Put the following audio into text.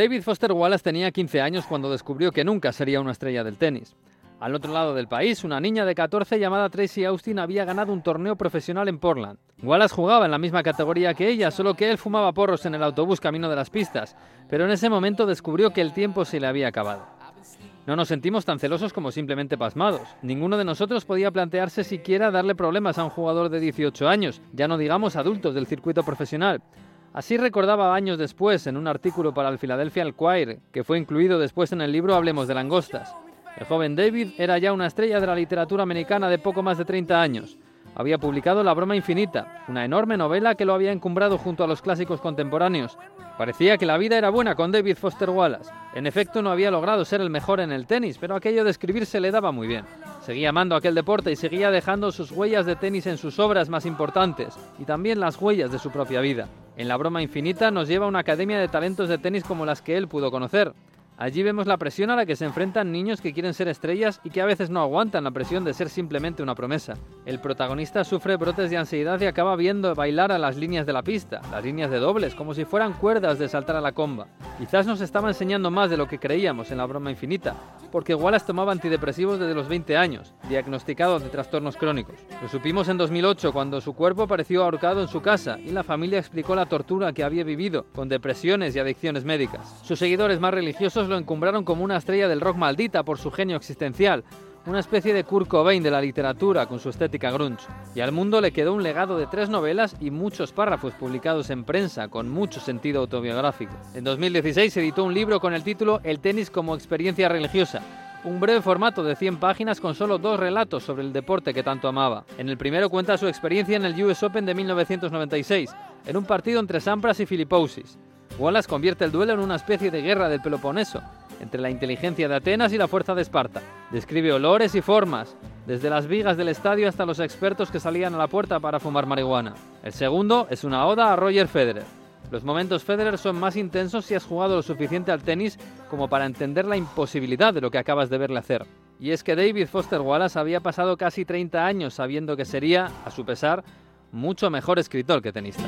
David Foster Wallace tenía 15 años cuando descubrió que nunca sería una estrella del tenis. Al otro lado del país, una niña de 14 llamada Tracy Austin había ganado un torneo profesional en Portland. Wallace jugaba en la misma categoría que ella, solo que él fumaba porros en el autobús camino de las pistas, pero en ese momento descubrió que el tiempo se le había acabado. No nos sentimos tan celosos como simplemente pasmados. Ninguno de nosotros podía plantearse siquiera darle problemas a un jugador de 18 años, ya no digamos adultos del circuito profesional. Así recordaba años después en un artículo para el Philadelphia Inquirer, que fue incluido después en el libro Hablemos de langostas. El joven David era ya una estrella de la literatura americana de poco más de 30 años. Había publicado La broma infinita, una enorme novela que lo había encumbrado junto a los clásicos contemporáneos. Parecía que la vida era buena con David Foster Wallace. En efecto, no había logrado ser el mejor en el tenis, pero aquello de escribir se le daba muy bien. Seguía amando aquel deporte y seguía dejando sus huellas de tenis en sus obras más importantes y también las huellas de su propia vida. En La broma infinita nos lleva a una academia de talentos de tenis como las que él pudo conocer. Allí vemos la presión a la que se enfrentan niños que quieren ser estrellas y que a veces no aguantan la presión de ser simplemente una promesa. El protagonista sufre brotes de ansiedad y acaba viendo bailar a las líneas de la pista, las líneas de dobles, como si fueran cuerdas de saltar a la comba. Quizás nos estaba enseñando más de lo que creíamos en la broma infinita, porque Wallace tomaba antidepresivos desde los 20 años, diagnosticado de trastornos crónicos. Lo supimos en 2008 cuando su cuerpo apareció ahorcado en su casa y la familia explicó la tortura que había vivido, con depresiones y adicciones médicas. Sus seguidores más religiosos lo encumbraron como una estrella del rock maldita por su genio existencial, una especie de Kurt Cobain de la literatura con su estética grunge. Y al mundo le quedó un legado de tres novelas y muchos párrafos publicados en prensa con mucho sentido autobiográfico. En 2016 se editó un libro con el título El tenis como experiencia religiosa, un breve formato de 100 páginas con solo dos relatos sobre el deporte que tanto amaba. En el primero cuenta su experiencia en el US Open de 1996, en un partido entre Sampras y Filipousis. Wallace convierte el duelo en una especie de guerra del Peloponeso, entre la inteligencia de Atenas y la fuerza de Esparta. Describe olores y formas, desde las vigas del estadio hasta los expertos que salían a la puerta para fumar marihuana. El segundo es una oda a Roger Federer. Los momentos Federer son más intensos si has jugado lo suficiente al tenis como para entender la imposibilidad de lo que acabas de verle hacer. Y es que David Foster Wallace había pasado casi 30 años sabiendo que sería, a su pesar, mucho mejor escritor que tenista.